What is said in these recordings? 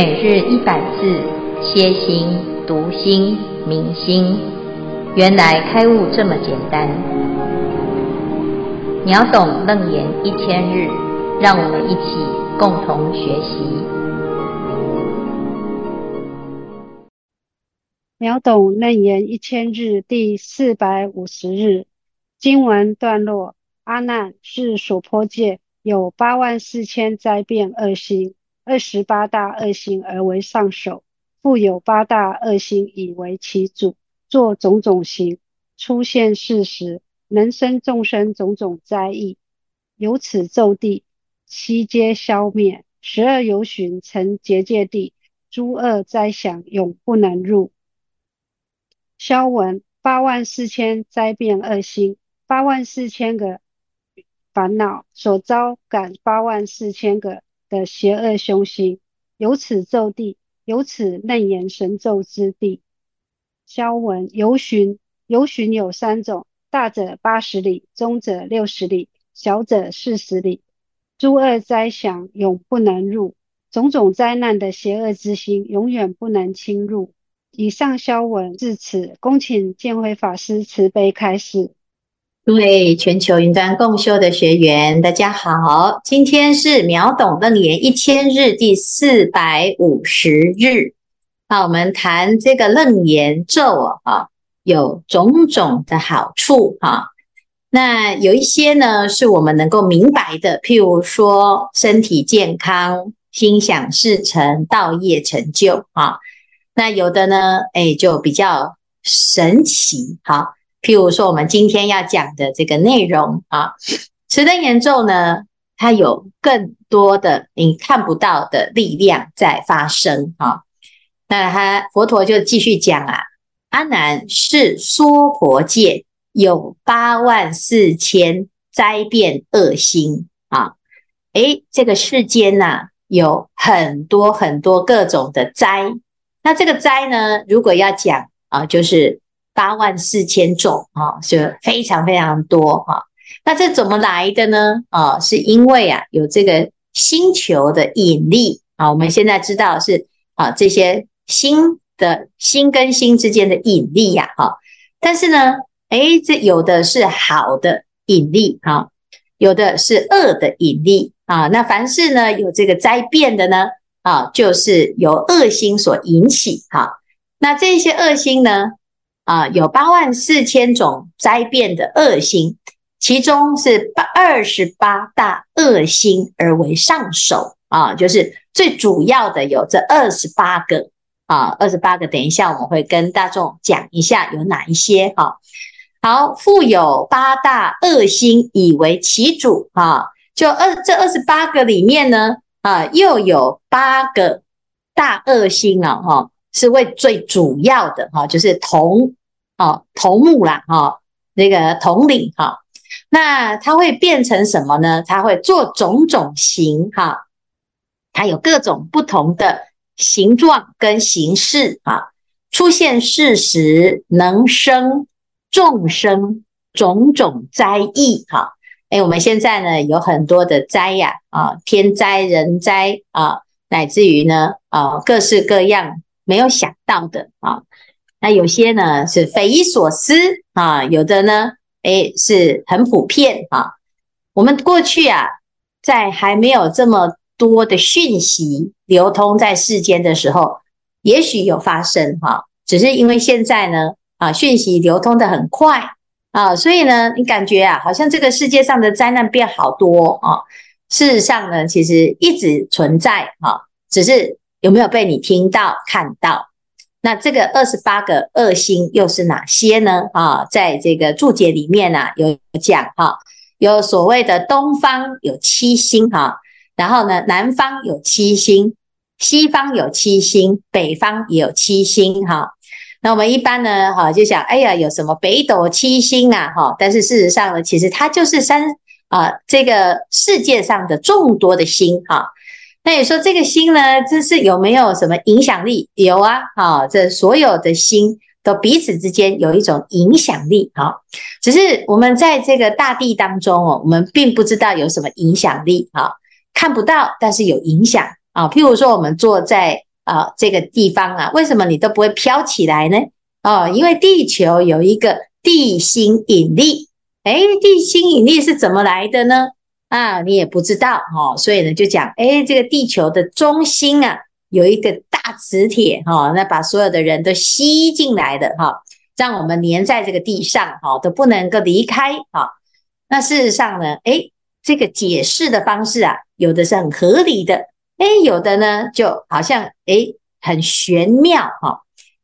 每日一百字，歇心、读心、明心，原来开悟这么简单。秒懂楞严一千日，让我们一起共同学习。秒懂楞严一千日第四百五十日经文段落：阿难，是娑婆界有八万四千灾变恶心。二十八大恶心而为上首，复有八大恶心以为其主，作种种行，出现世时，能生众生种种灾异。由此骤地，悉皆消灭。十二由旬成结界地，诸恶灾想永不能入。消文八万四千灾变恶心，八万四千个烦恼所招感，八万四千个。的邪恶凶心，由此骤地，由此楞严神咒之地。消文游巡，游巡有三种：大者八十里，中者六十里，小者四十里。诸恶灾祥永不能入，种种灾难的邪恶之心永远不能侵入。以上消文至此，恭请见辉法师慈悲开示。各位全球云端共修的学员，大家好！今天是秒懂楞严一千日第四百五十日。那我们谈这个楞严咒啊，有种种的好处哈。那有一些呢，是我们能够明白的，譬如说身体健康、心想事成、道业成就啊。那有的呢，哎，就比较神奇哈。譬如说，我们今天要讲的这个内容啊，持灯严咒呢，它有更多的你看不到的力量在发生啊。那他佛陀就继续讲啊，阿难是娑婆界有八万四千灾变恶心啊。诶，这个世间呐、啊，有很多很多各种的灾。那这个灾呢，如果要讲啊，就是。八万四千种啊，就非常非常多哈。那这怎么来的呢？啊，是因为啊，有这个星球的引力啊。我们现在知道是啊，这些星的星跟星之间的引力呀，哈。但是呢，诶，这有的是好的引力哈，有的是恶的引力啊。那凡是呢有这个灾变的呢，啊，就是由恶星所引起哈。那这些恶星呢？啊，有八万四千种灾变的恶心，其中是八二十八大恶心而为上首啊，就是最主要的有这二十八个啊，二十八个。等一下我们会跟大众讲一下有哪一些哈。好，复有八大恶心以为其主啊，就二这二十八个里面呢啊，又有八个大恶心啊哈，是为最主要的哈，就是同。哦，头目啦，哈、哦，那个统领哈、哦，那它会变成什么呢？它会做种种形哈、哦，它有各种不同的形状跟形式啊、出现世时能生众生种种灾异哈。哎，我们现在呢有很多的灾呀啊，天灾人灾啊，乃至于呢啊各式各样没有想到的啊。那有些呢是匪夷所思啊，有的呢，诶是很普遍啊。我们过去啊，在还没有这么多的讯息流通在世间的时候，也许有发生哈，只是因为现在呢，啊，讯息流通得很快啊，所以呢，你感觉啊，好像这个世界上的灾难变好多啊。事实上呢，其实一直存在哈，只是有没有被你听到看到？那这个二十八个恶星又是哪些呢？啊，在这个注解里面呢、啊，有讲哈，有所谓的东方有七星哈，然后呢，南方有七星，西方有七星，北方也有七星哈。那我们一般呢，哈，就想，哎呀，有什么北斗七星啊？哈，但是事实上呢，其实它就是三啊，这个世界上的众多的星哈。那你说这个星呢，这是有没有什么影响力？有啊，啊，这所有的星都彼此之间有一种影响力啊。只是我们在这个大地当中哦，我们并不知道有什么影响力啊，看不到，但是有影响啊。譬如说，我们坐在啊这个地方啊，为什么你都不会飘起来呢？哦，因为地球有一个地心引力。哎，地心引力是怎么来的呢？啊，你也不知道哦，所以呢，就讲，哎，这个地球的中心啊，有一个大磁铁哈，那把所有的人都吸进来的哈，让我们粘在这个地上哈，都不能够离开啊。那事实上呢，哎，这个解释的方式啊，有的是很合理的，哎，有的呢，就好像哎很玄妙哈。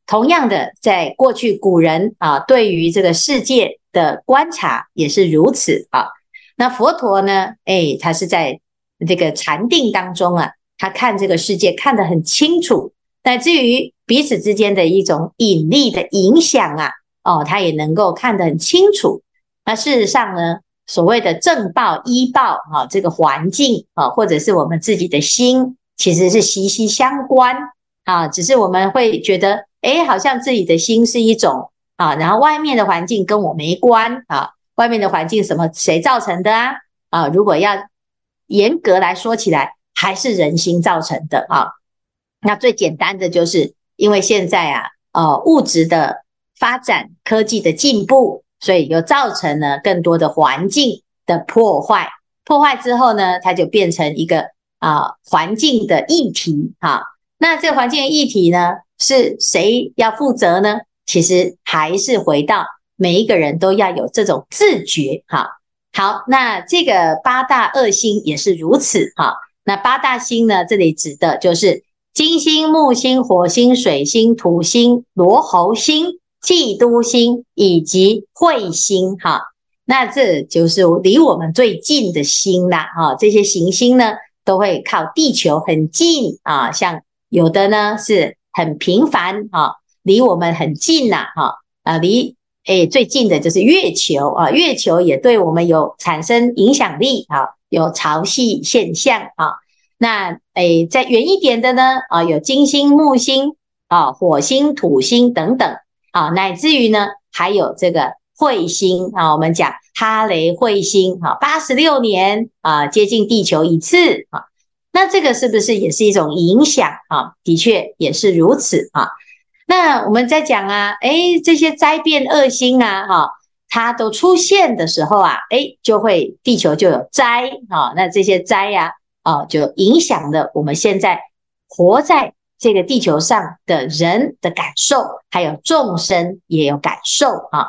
同样的，在过去古人啊，对于这个世界的观察也是如此啊。那佛陀呢？哎，他是在这个禅定当中啊，他看这个世界看得很清楚，乃至于彼此之间的一种引力的影响啊，哦，他也能够看得很清楚。那事实上呢，所谓的正报、依报啊，这个环境啊，或者是我们自己的心，其实是息息相关啊。只是我们会觉得，哎，好像自己的心是一种啊，然后外面的环境跟我没关啊。外面的环境什么谁造成的啊？啊，如果要严格来说起来，还是人心造成的啊。那最简单的就是因为现在啊，呃，物质的发展、科技的进步，所以又造成了更多的环境的破坏。破坏之后呢，它就变成一个啊环境的议题哈。那这个环境的议题呢，是谁要负责呢？其实还是回到。每一个人都要有这种自觉，哈。好，那这个八大恶星也是如此，哈。那八大星呢，这里指的就是金星、木星、火星、水星、土星、罗喉星、嫉妒星以及彗星，哈。那这就是离我们最近的星啦，哈。这些行星呢，都会靠地球很近啊，像有的呢是很频繁，哈，离我们很近呐，哈，啊，离。哎，最近的就是月球啊，月球也对我们有产生影响力啊，有潮汐现象啊。那哎，再远一点的呢啊，有金星、木星啊、火星、土星等等啊，乃至于呢还有这个彗星啊，我们讲哈雷彗星啊，八十六年啊接近地球一次啊，那这个是不是也是一种影响啊？的确也是如此啊。那我们在讲啊，诶，这些灾变恶星啊，哈，它都出现的时候啊，诶，就会地球就有灾啊，那这些灾呀，啊，就影响了我们现在活在这个地球上的人的感受，还有众生也有感受啊。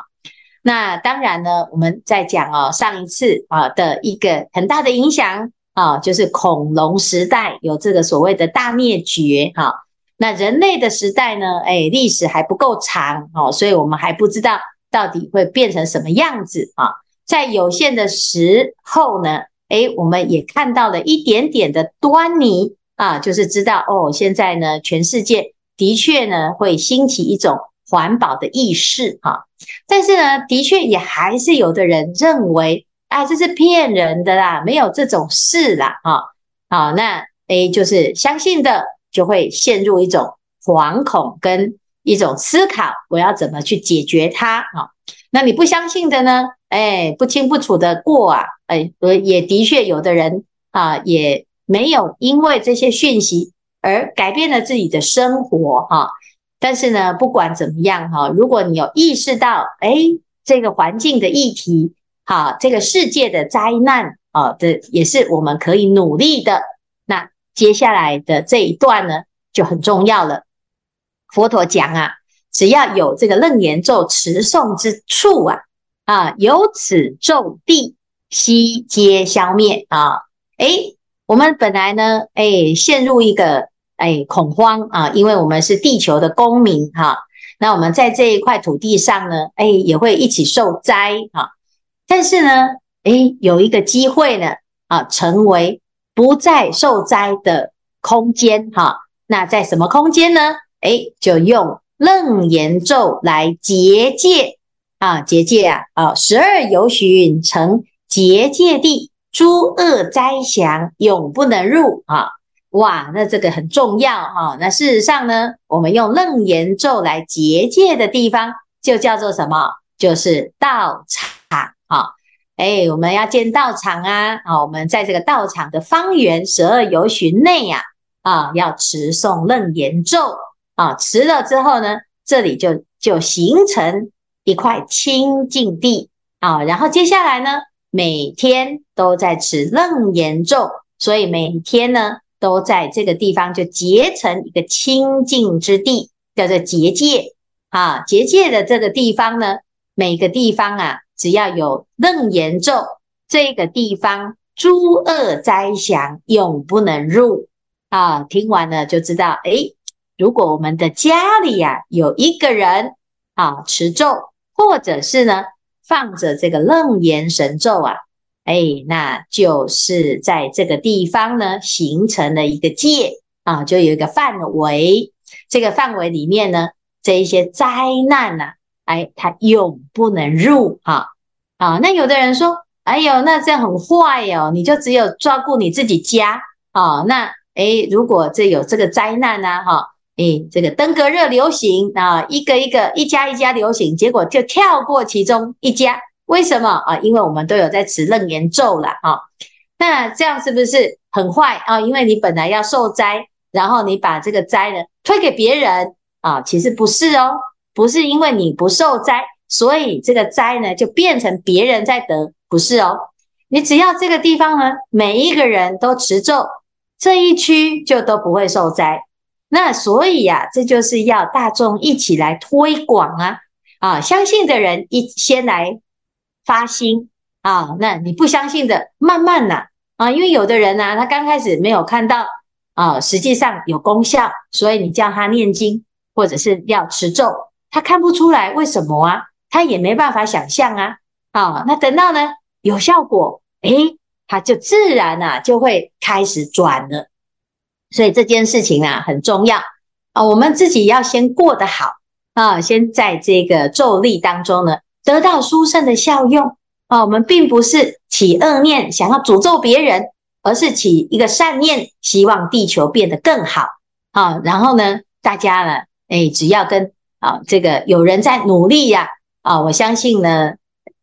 那当然呢，我们在讲哦，上一次啊的一个很大的影响啊，就是恐龙时代有这个所谓的大灭绝哈。那人类的时代呢？哎，历史还不够长哦，所以我们还不知道到底会变成什么样子啊。在有限的时候呢，哎，我们也看到了一点点的端倪啊，就是知道哦，现在呢，全世界的确呢会兴起一种环保的意识哈。但是呢，的确也还是有的人认为啊，这是骗人的啦，没有这种事啦啊。好，那哎，就是相信的。就会陷入一种惶恐跟一种思考，我要怎么去解决它啊？那你不相信的呢？哎，不清不楚的过啊，哎，也的确有的人啊，也没有因为这些讯息而改变了自己的生活哈。但是呢，不管怎么样哈，如果你有意识到，哎，这个环境的议题，哈，这个世界的灾难啊，这也是我们可以努力的。接下来的这一段呢，就很重要了。佛陀讲啊，只要有这个楞严咒持诵之处啊，啊，由此咒地悉皆消灭啊。诶，我们本来呢，诶，陷入一个诶恐慌啊，因为我们是地球的公民哈、那我们在这一块土地上呢，诶，也会一起受灾啊。但是呢，诶，有一个机会呢，啊，成为。不再受灾的空间，哈，那在什么空间呢？诶，就用楞严咒来结界啊，结界啊，啊，十二由旬成结界地，诸恶灾祥永不能入啊！哇，那这个很重要哈。那事实上呢，我们用楞严咒来结界的地方，就叫做什么？就是道场啊。哎，我们要建道场啊！啊，我们在这个道场的方圆十二由旬内呀，啊，要持诵楞严咒啊，持了之后呢，这里就就形成一块清净地啊。然后接下来呢，每天都在持楞严咒，所以每天呢都在这个地方就结成一个清净之地，叫做结界啊。结界的这个地方呢，每个地方啊，只要有楞严咒，这个地方。诸恶灾祥永不能入啊！听完了就知道，诶，如果我们的家里呀、有一个人啊持咒，或者是呢放着这个楞严神咒啊，诶，那就是在这个地方呢形成了一个界啊，就有一个范围。这个范围里面呢，这一些灾难呐、啊，哎，它永不能入哈啊，那有的人说。哎呦，那这样很坏哦！你就只有照顾你自己家啊、那诶，如果这有这个灾难呢、哈、诶，这个登革热流行啊，一个一个一家一家流行，结果就跳过其中一家，为什么啊？因为我们都有在持楞严咒了啊。那这样是不是很坏啊？因为你本来要受灾，然后你把这个灾呢推给别人啊？其实不是哦，不是因为你不受灾，所以这个灾呢就变成别人在得。不是哦，你只要这个地方呢，每一个人都持咒，这一区就都不会受灾。那所以呀、啊，这就是要大众一起来推广啊啊！相信的人一先来发心啊，那你不相信的，慢慢呐啊，因为有的人呢、他刚开始没有看到啊，实际上有功效，所以你叫他念经或者是要持咒，他看不出来为什么啊，他也没办法想象啊。啊，那等到呢有效果，诶，他就自然啊就会开始转了。所以这件事情啊很重要啊，我们自己要先过得好啊，先在这个咒力当中呢得到殊胜的效用啊。我们并不是起恶念想要诅咒别人，而是起一个善念，希望地球变得更好啊。然后呢，大家呢，诶，只要跟啊这个有人在努力呀啊，我相信呢。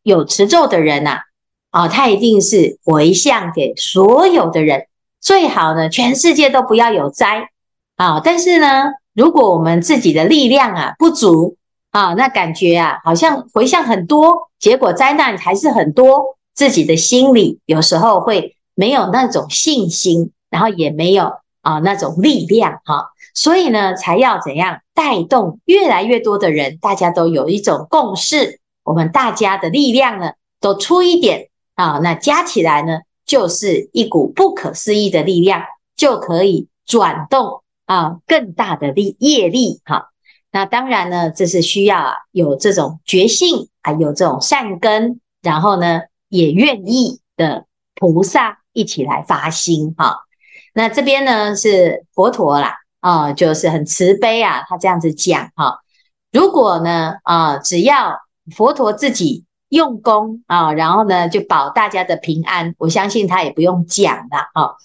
有持咒的人呐、啊，啊，他一定是回向给所有的人，最好呢，全世界都不要有灾啊。但是呢，如果我们自己的力量啊不足啊，那感觉啊好像回向很多，结果灾难还是很多，自己的心里有时候会没有那种信心，然后也没有啊那种力量哈、所以呢，才要怎样带动越来越多的人，大家都有一种共识。我们大家的力量呢，都出一点啊，那加起来呢，就是一股不可思议的力量，就可以转动啊更大的力业力哈。那当然呢，这是需要啊有这种觉性啊，有这种善根，然后呢也愿意的菩萨一起来发心哈。那这边呢是佛陀啦啊，就是很慈悲啊，他这样子讲哈。如果呢啊，只要佛陀自己用功啊，然后呢就保大家的平安，我相信他也不用讲了啊。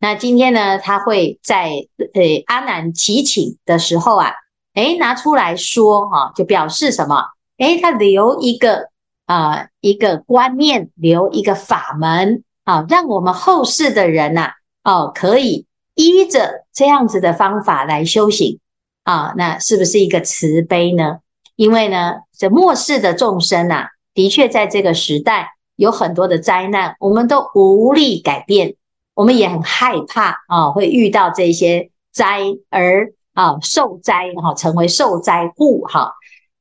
那今天呢，他会在呃阿难祈请的时候啊，诶拿出来说哈，就表示什么？诶他留一个啊一个观念，留一个法门啊，让我们后世的人呐，哦可以依着这样子的方法来修行啊，那是不是一个慈悲呢？因为呢，这末世的众生啊，的确在这个时代有很多的灾难，我们都无力改变，我们也很害怕啊，会遇到这些灾而啊受灾哈，成为受灾户哈。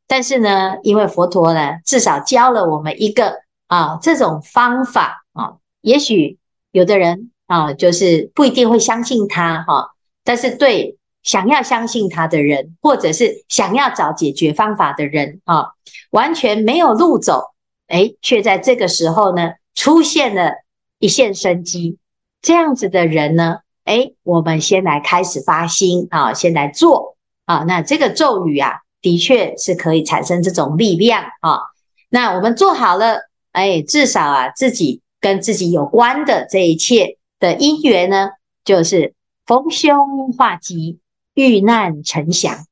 但是呢，因为佛陀呢，至少教了我们一个啊这种方法啊，也许有的人啊，就是不一定会相信他哈，但是对。想要相信他的人，或者是想要找解决方法的人，啊，完全没有路走，诶，却在这个时候呢，出现了一线生机。这样子的人呢，诶，我们先来开始发心啊，先来做啊。那这个咒语啊，的确是可以产生这种力量啊。那我们做好了，诶，至少啊，自己跟自己有关的这一切的因缘呢，就是逢凶化吉。遇难成祥，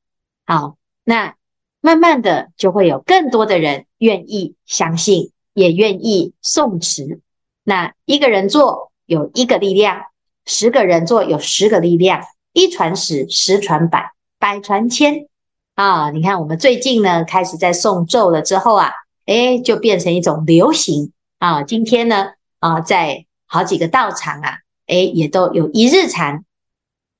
好，那慢慢的就会有更多的人愿意相信，也愿意诵持。那一个人做有一个力量，十个人做有十个力量，一传十，十传百，百传千啊！你看，我们最近呢开始在诵咒了之后啊，诶，就变成一种流行啊。今天呢啊，在好几个道场啊，诶，也都有一日禅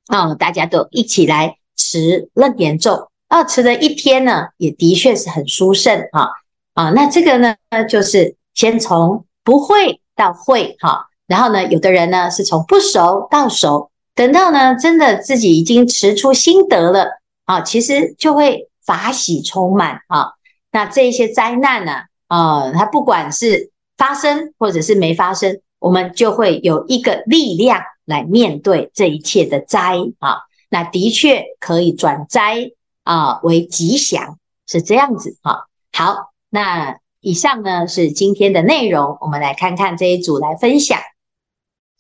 啊，大家都一起来持楞严咒啊，持了一天呢，也的确是很殊胜啊啊。那这个呢，就是先从不会到会哈。然后呢，有的人呢是从不熟到熟，等到呢真的自己已经持出心得了啊，其实就会法喜充满啊。那这一些灾难呢啊，它不管是发生或者是没发生，我们就会有一个力量来面对这一切的灾啊。那的确可以转灾啊为吉祥，是这样子啊。好，那以上呢是今天的内容，我们来看看这一组来分享。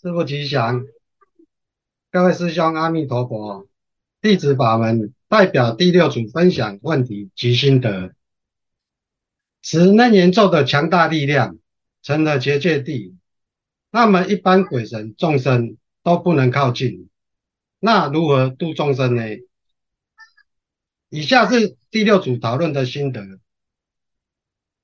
师父吉祥，各位师兄阿弥陀佛，弟子法门代表第六组分享问题及心得。持楞严咒的强大力量成了结界地，那么一般鬼神众生都不能靠近，那如何度众生呢？以下是第六组讨论的心得。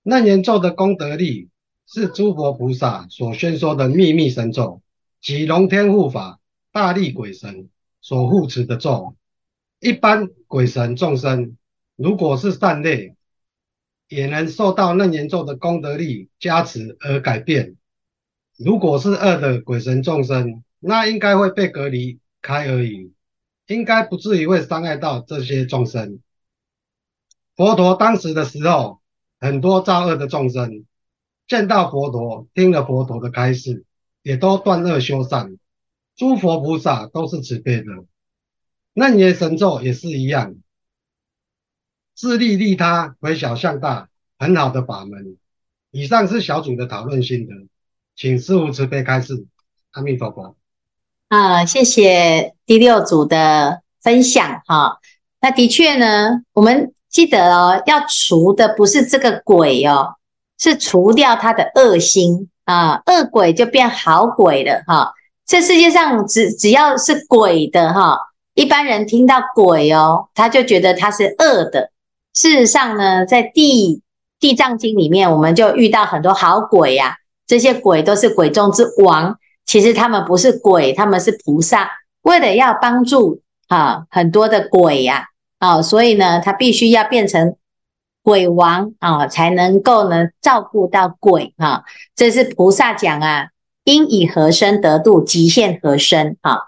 楞严咒的功德力是诸佛菩萨所宣说的秘密神咒。及龙天护法、大力鬼神所护持的咒，一般鬼神众生如果是善类，也能受到楞严咒的功德力加持而改变；如果是恶的鬼神众生，那应该会被隔离开而已，应该不至于会伤害到这些众生。佛陀当时的时候，很多造恶的众生见到佛陀，听了佛陀的开示。也都断恶修善，诸佛菩萨都是慈悲的，楞严神咒也是一样，自利利他，回小向大，很好的法门。以上是小组的讨论心得，请师父慈悲开示。阿弥陀佛。啊，谢谢第六组的分享哈。那的确呢，我们记得哦，要除的不是这个鬼哦，是除掉他的恶心。啊，恶鬼就变好鬼了哈！这世界上只只要是鬼的哈，一般人听到鬼哦，他就觉得他是恶的。事实上呢，在地地藏经里面，我们就遇到很多好鬼呀、这些鬼都是鬼中之王。其实他们不是鬼，他们是菩萨，为了要帮助啊很多的鬼呀啊，所以呢，他必须要变成。鬼王啊，才能够呢照顾到鬼啊，这是菩萨讲啊，应以何身得度，即现何身啊。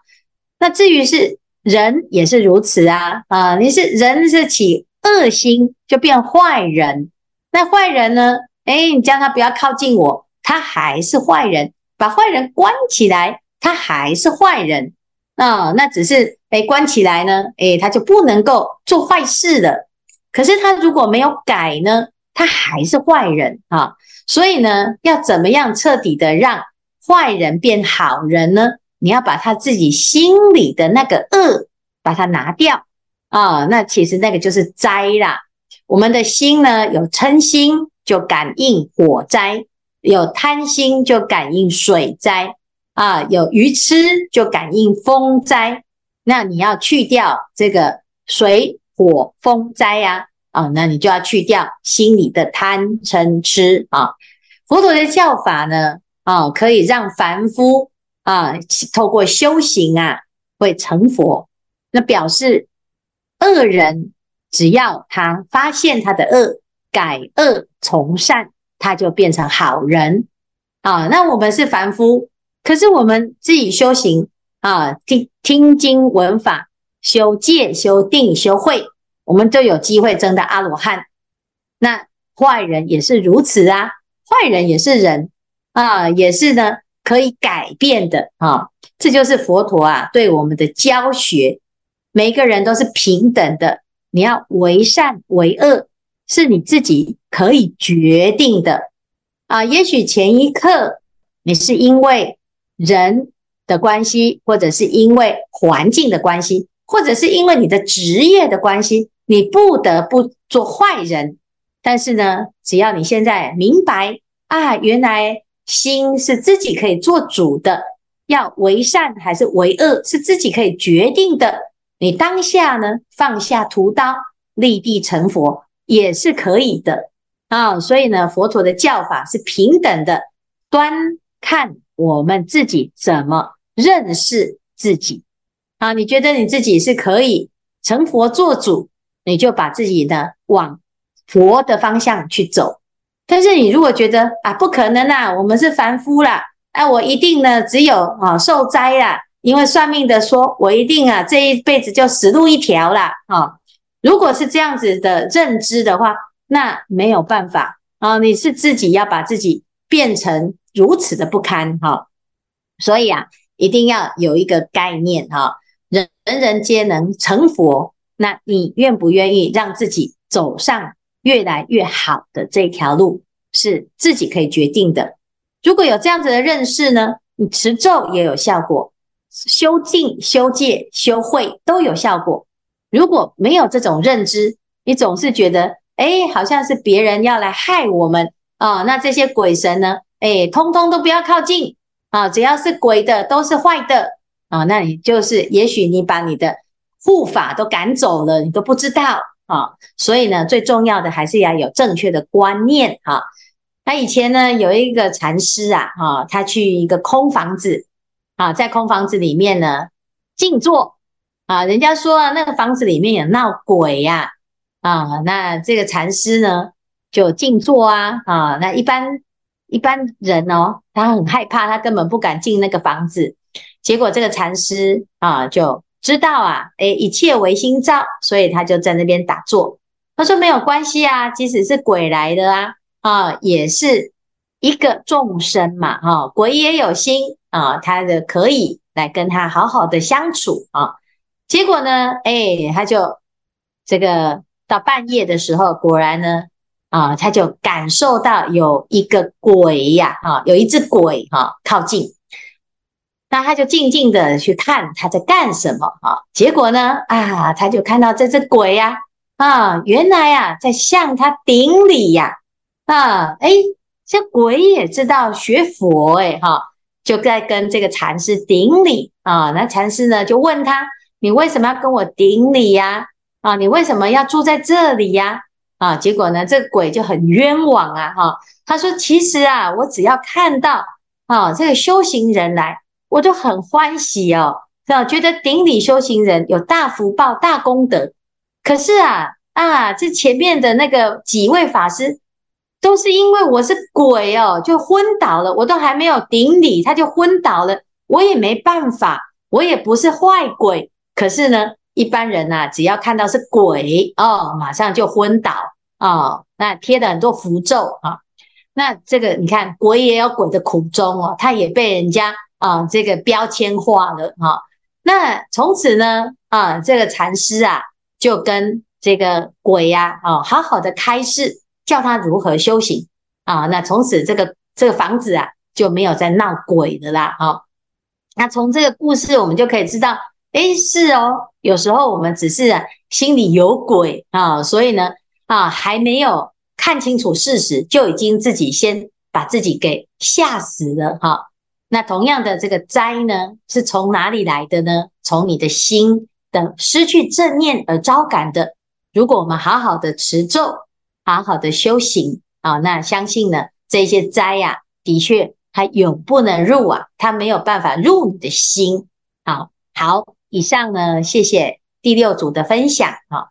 那至于是人也是如此啊啊，你是人是起恶心就变坏人，那坏人呢？哎，你叫他不要靠近我，他还是坏人；把坏人关起来，他还是坏人啊。那只是被关起来呢，哎，他就不能够做坏事了。可是他如果没有改呢，他还是坏人啊！所以呢，要怎么样彻底的让坏人变好人呢？你要把他自己心里的那个恶把它拿掉啊！那其实那个就是灾啦。我们的心呢，有嗔心就感应火灾，有贪心就感应水灾啊，有愚痴就感应风灾。那你要去掉这个水。火风灾呀，啊，那你就要去掉心里的贪嗔痴啊。佛陀的教法呢，啊，可以让凡夫啊，透过修行啊，会成佛。那表示恶人只要他发现他的恶，改恶从善，他就变成好人啊。那我们是凡夫，可是我们自己修行啊，听听经闻法。修戒、修定、修慧，我们都有机会争到阿罗汉。那坏人也是如此啊，坏人也是人啊，也是呢可以改变的啊。这就是佛陀啊对我们的教学。每一个人都是平等的，你要为善为恶，是你自己可以决定的啊。也许前一刻你是因为人的关系，或者是因为环境的关系。或者是因为你的职业的关系，你不得不做坏人。但是呢，只要你现在明白啊，原来心是自己可以做主的，要为善还是为恶，是自己可以决定的。你当下呢放下屠刀，立地成佛也是可以的啊。所以呢，佛陀的教法是平等的，端看我们自己怎么认识自己啊。你觉得你自己是可以成佛做主，你就把自己呢往佛的方向去走。但是你如果觉得啊不可能啦，我们是凡夫啦，哎，我一定呢只有啊受灾啦，因为算命的说我一定啊这一辈子就死路一条啦。啊。如果是这样子的认知的话，那没有办法啊，你是自己要把自己变成如此的不堪哈。所以啊，一定要有一个概念哈，人人人皆能成佛，那你愿不愿意让自己走上？越来越好的这条路是自己可以决定的。如果有这样子的认识呢，你持咒也有效果，修静、修戒、修慧都有效果。如果没有这种认知，你总是觉得，哎，好像是别人要来害我们啊，那这些鬼神呢，哎，通通都不要靠近啊，只要是鬼的都是坏的啊，那你就是，也许你把你的护法都赶走了，你都不知道。啊，所以呢，最重要的还是要有正确的观念哈。他以前呢，有一个禅师啊，哈，他去一个空房子啊，在空房子里面呢静坐啊，人家说啊，那个房子里面有闹鬼呀啊，那这个禅师呢就静坐啊啊，那一般一般人哦，他很害怕，他根本不敢进那个房子，结果这个禅师啊就。知道啊，诶，一切唯心造，所以他就在那边打坐。他说没有关系啊，即使是鬼来的啊，啊，也是一个众生嘛，哈，鬼也有心啊，他的可以来跟他好好的相处啊。结果呢，诶，他就这个到半夜的时候，果然呢，啊，他就感受到有一个鬼呀，啊，有一只鬼哈靠近。那他就静静的去看他在干什么啊？结果呢，啊，他就看到这只鬼呀，啊，原来呀，在向他顶礼呀，啊，哎，这鬼也知道学佛哎，哈，就在跟这个禅师顶礼啊。那禅师呢就问他：你为什么要跟我顶礼呀？啊，你为什么要住在这里呀？啊，结果呢，这个鬼就很冤枉啊，哈，他说：其实啊，我只要看到啊，这个修行人来。我就很欢喜哦，是吧？觉得顶礼修行人有大福报、大功德。可是啊啊，这前面的那个几位法师，都是因为我是鬼哦，就昏倒了。我都还没有顶礼，他就昏倒了。我也没办法，我也不是坏鬼。可是呢，一般人呐、啊，只要看到是鬼哦，马上就昏倒哦。那贴了很多符咒啊。那这个你看，鬼也有鬼的苦衷哦，他也被人家。啊，这个标签化了哈。那从此呢，啊，这个禅师啊，就跟这个鬼呀，啊，好好的开示，教他如何修行啊。那从此这个这个房子啊，就没有再闹鬼的啦。哈，那从这个故事，我们就可以知道，诶，是哦，有时候我们只是心里有鬼啊，所以呢，啊，还没有看清楚事实，就已经自己先把自己给吓死了哈。那同样的这个灾呢，是从哪里来的呢？从你的心的失去正念而招感的。如果我们好好的持咒，好好的修行啊，那相信呢，这些灾呀、的确它永不能入啊，它没有办法入你的心。好，好，以上呢，谢谢第六组的分享啊。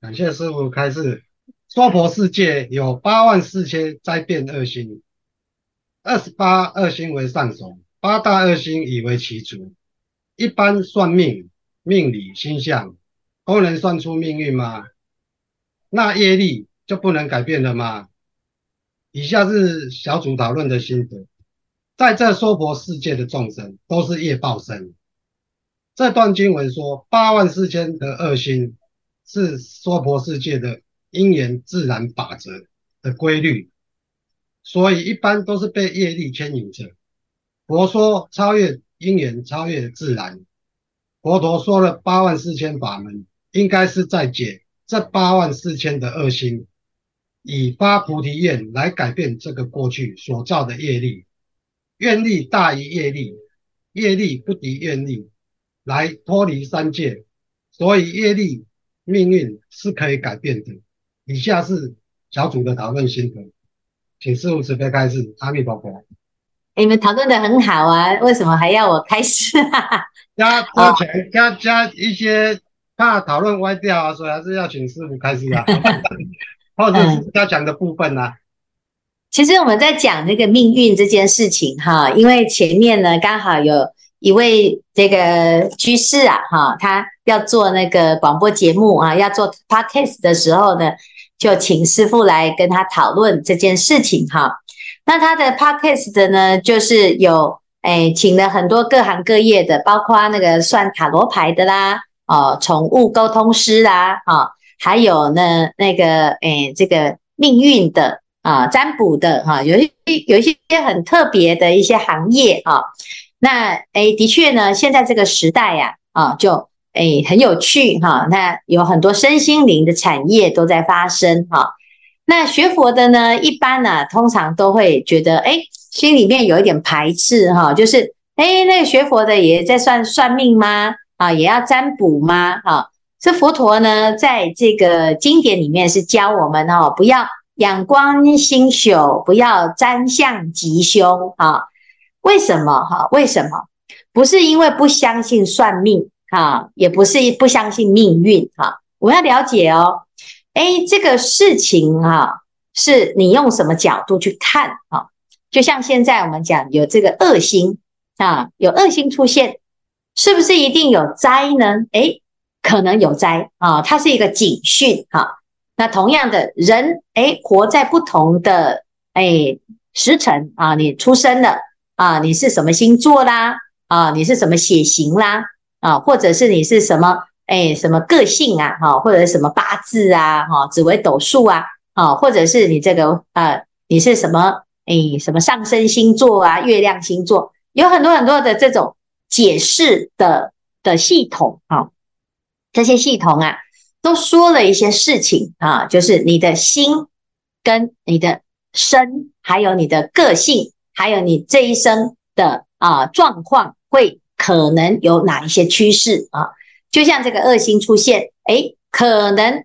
感谢师父开示，娑婆世界有八万四千灾变恶星。二十八恶星为上首，八大恶星以为其主。一般算命、命理、星象都能算出命运吗？那业力就不能改变了吗？以下是小组讨论的心得。在这娑婆世界的众生都是业报身。这段经文说，八万四千的恶心是娑婆世界的因缘自然法则的规律。所以一般都是被业力牵引着。佛说超越因缘，超越自然。佛陀说了八万四千法门，应该是在解这八万四千的恶心，以发菩提愿来改变这个过去所造的业力。愿力大于业力，业力不敌愿力，来脱离三界，所以业力命运是可以改变的。以下是小组的讨论心得，请师父慈悲开示。阿弥陀佛。你们讨论的很好啊，为什么还要我开始？加加钱，加加一些怕讨论歪掉啊，所以还是要请师傅开始啊，或者是要讲的部分啊。其实我们在讲那个命运这件事情哈，因为前面呢刚好有一位这个居士啊哈，他要做那个广播节目啊，要做 podcast 的时候呢，就请师傅来跟他讨论这件事情哈。那他的 podcast 呢，就是有诶，请了很多各行各业的，包括那个算塔罗牌的啦，哦，宠物沟通师啦，啊，还有呢那个诶，这个命运的啊，占卜的哈，有一有一些很特别的一些行业啊。那诶，的确呢，现在这个时代呀，啊，就诶很有趣哈。那有很多身心灵的产业都在发生哈。那学佛的呢，一般呢、啊，通常都会觉得，哎，心里面有一点排斥哈，就是，哎，那个学佛的也在算算命吗？啊，也要占卜吗？啊，这佛陀呢，在这个经典里面是教我们哦，不要仰观星宿，不要占相吉凶啊。为什么？哈，为什么？不是因为不相信算命哈，也不是不相信命运哈，我要了解哦。哎，这个事情哈，是你用什么角度去看啊？就像现在我们讲有这个恶星啊，有恶星出现，是不是一定有灾呢？哎，可能有灾啊，它是一个警讯哈。那同样的人，哎，活在不同的哎时辰啊，你出生了啊，你是什么星座啦？啊，你是什么血型啦？啊，或者是你是什么？哎，什么个性啊？哈，或者什么八字啊？哈，紫微斗数啊？啊，或者是你这个呃，你是什么？哎，什么上升星座啊？月亮星座，有很多很多的这种解释的的系统啊。这些系统啊，都说了一些事情啊，就是你的心跟你的身，还有你的个性，还有你这一生的啊状况，会可能有哪一些趋势啊？就像这个恶星出现，诶，可能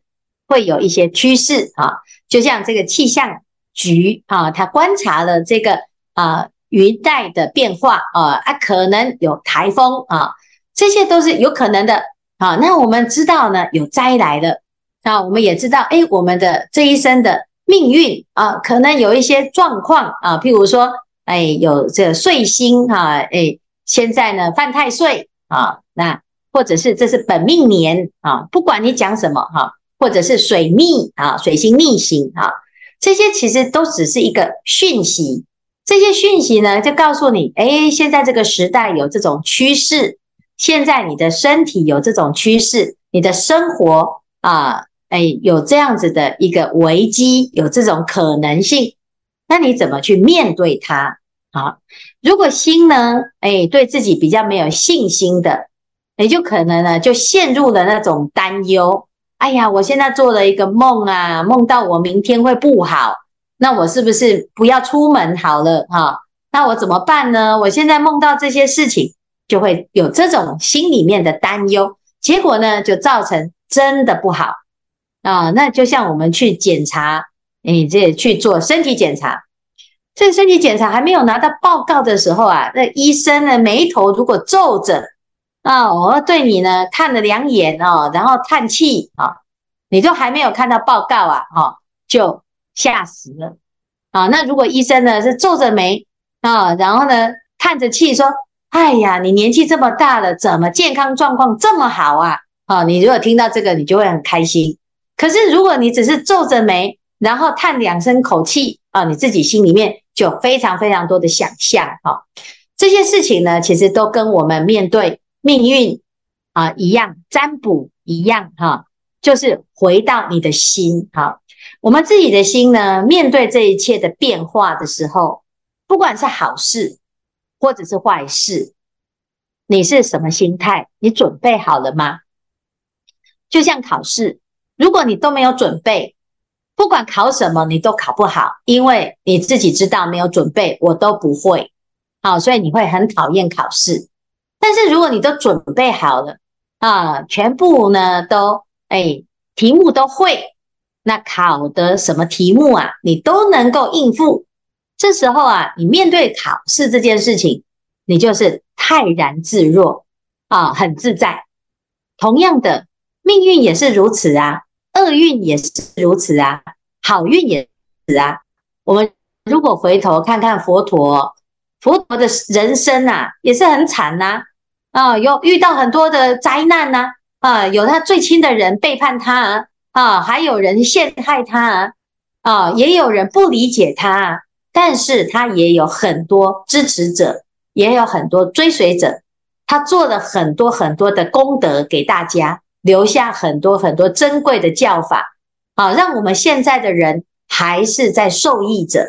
会有一些趋势啊。就像这个气象局啊，他观察了这个啊云带的变化啊，啊，可能有台风啊，这些都是有可能的啊。那我们知道呢，有灾来了啊，我们也知道，诶，我们的这一生的命运啊，可能有一些状况啊，譬如说，诶，有这岁星哈，诶，现在呢犯太岁啊，那。或者是这是本命年啊，不管你讲什么哈，或者是水逆啊，水星逆行啊，这些其实都只是一个讯息。这些讯息呢，就告诉你，哎，现在这个时代有这种趋势，现在你的身体有这种趋势，你的生活啊，哎，有这样子的一个危机，有这种可能性，那你怎么去面对它？啊，如果心呢，哎，对自己比较没有信心的。也就可能呢，就陷入了那种担忧。哎呀，我现在做了一个梦啊，梦到我明天会不好，那我是不是不要出门好了哈？那我怎么办呢？我现在梦到这些事情，就会有这种心里面的担忧，结果呢，就造成真的不好啊。那就像我们去检查，你这去做身体检查，这个身体检查还没有拿到报告的时候啊，那医生的眉头如果皱着。啊，我对你呢看了两眼哦，然后叹气啊，你都还没有看到报告啊，哈，就吓死了啊。那如果医生呢是皱着眉啊，然后呢叹着气说：“哎呀，你年纪这么大了，怎么健康状况这么好啊？”啊，你如果听到这个，你就会很开心。可是如果你只是皱着眉，然后叹两声口气啊，你自己心里面就非常非常多的想象啊。这些事情呢，其实都跟我们面对。命运啊，一样占卜一样哈，就是回到你的心哈。我们自己的心呢，面对这一切的变化的时候，不管是好事或者是坏事，你是什么心态？你准备好了吗？就像考试，如果你都没有准备，不管考什么，你都考不好，因为你自己知道没有准备，我都不会。好，所以你会很讨厌考试。但是如果你都准备好了啊，全部呢都哎题目都会，那考的什么题目啊，你都能够应付。这时候啊，你面对考试这件事情，你就是泰然自若啊，很自在。同样的，命运也是如此啊，厄运也是如此啊，好运也是啊。我们如果回头看看佛陀，佛陀的人生啊，也是很惨呐，啊，有遇到很多的灾难呐，啊，有他最亲的人背叛他啊，啊，还有人陷害他啊，啊，也有人不理解他。但是他也有很多支持者，也有很多追随者，他做了很多很多的功德给大家，留下很多很多珍贵的教法，啊，让我们现在的人还是在受益者，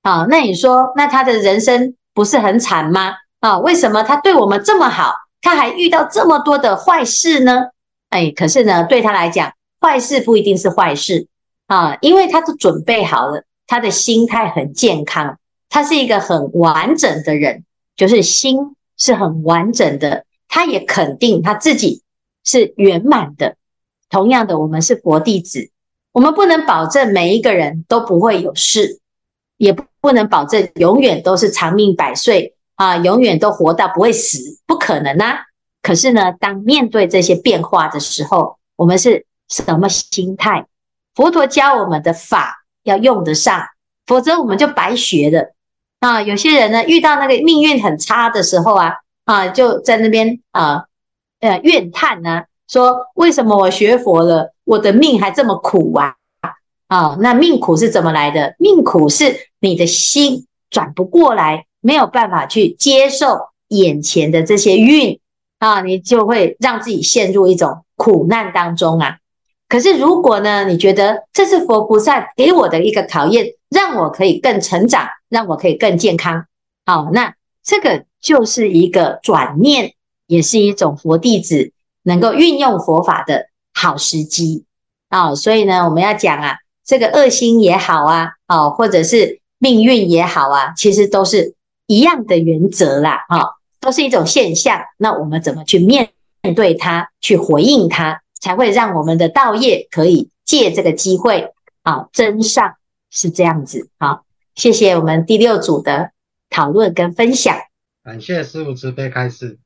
啊，那你说，那他的人生不是很惨吗？啊，为什么他对我们这么好，他还遇到这么多的坏事呢？哎，可是呢，对他来讲，坏事不一定是坏事，啊，因为他都准备好了。他的心态很健康，他是一个很完整的人，就是心是很完整的。他也肯定他自己是圆满的。同样的，我们是佛弟子，我们不能保证每一个人都不会有事，也不能保证永远都是长命百岁啊，永远都活到不会死，不可能啊。可是呢，当面对这些变化的时候，我们是什么心态？佛陀教我们的法。要用得上，否则我们就白学了啊！有些人呢，遇到那个命运很差的时候啊啊，就在那边啊呃怨叹呢、说为什么我学佛了，我的命还这么苦啊啊！那命苦是怎么来的？命苦是你的心转不过来，没有办法去接受眼前的这些运啊，你就会让自己陷入一种苦难当中啊。可是，如果呢，你觉得这是佛菩萨给我的一个考验，让我可以更成长，让我可以更健康，好，那这个就是一个转念，也是一种佛弟子能够运用佛法的好时机啊。所以呢，我们要讲啊，这个恶心也好啊，啊，或者是命运也好啊，其实都是一样的原则啦，啊，都是一种现象。那我们怎么去面对它，去回应它？才会让我们的道业可以借这个机会啊增上，是这样子。好，谢谢我们第六组的讨论跟分享。感谢师父慈悲开示。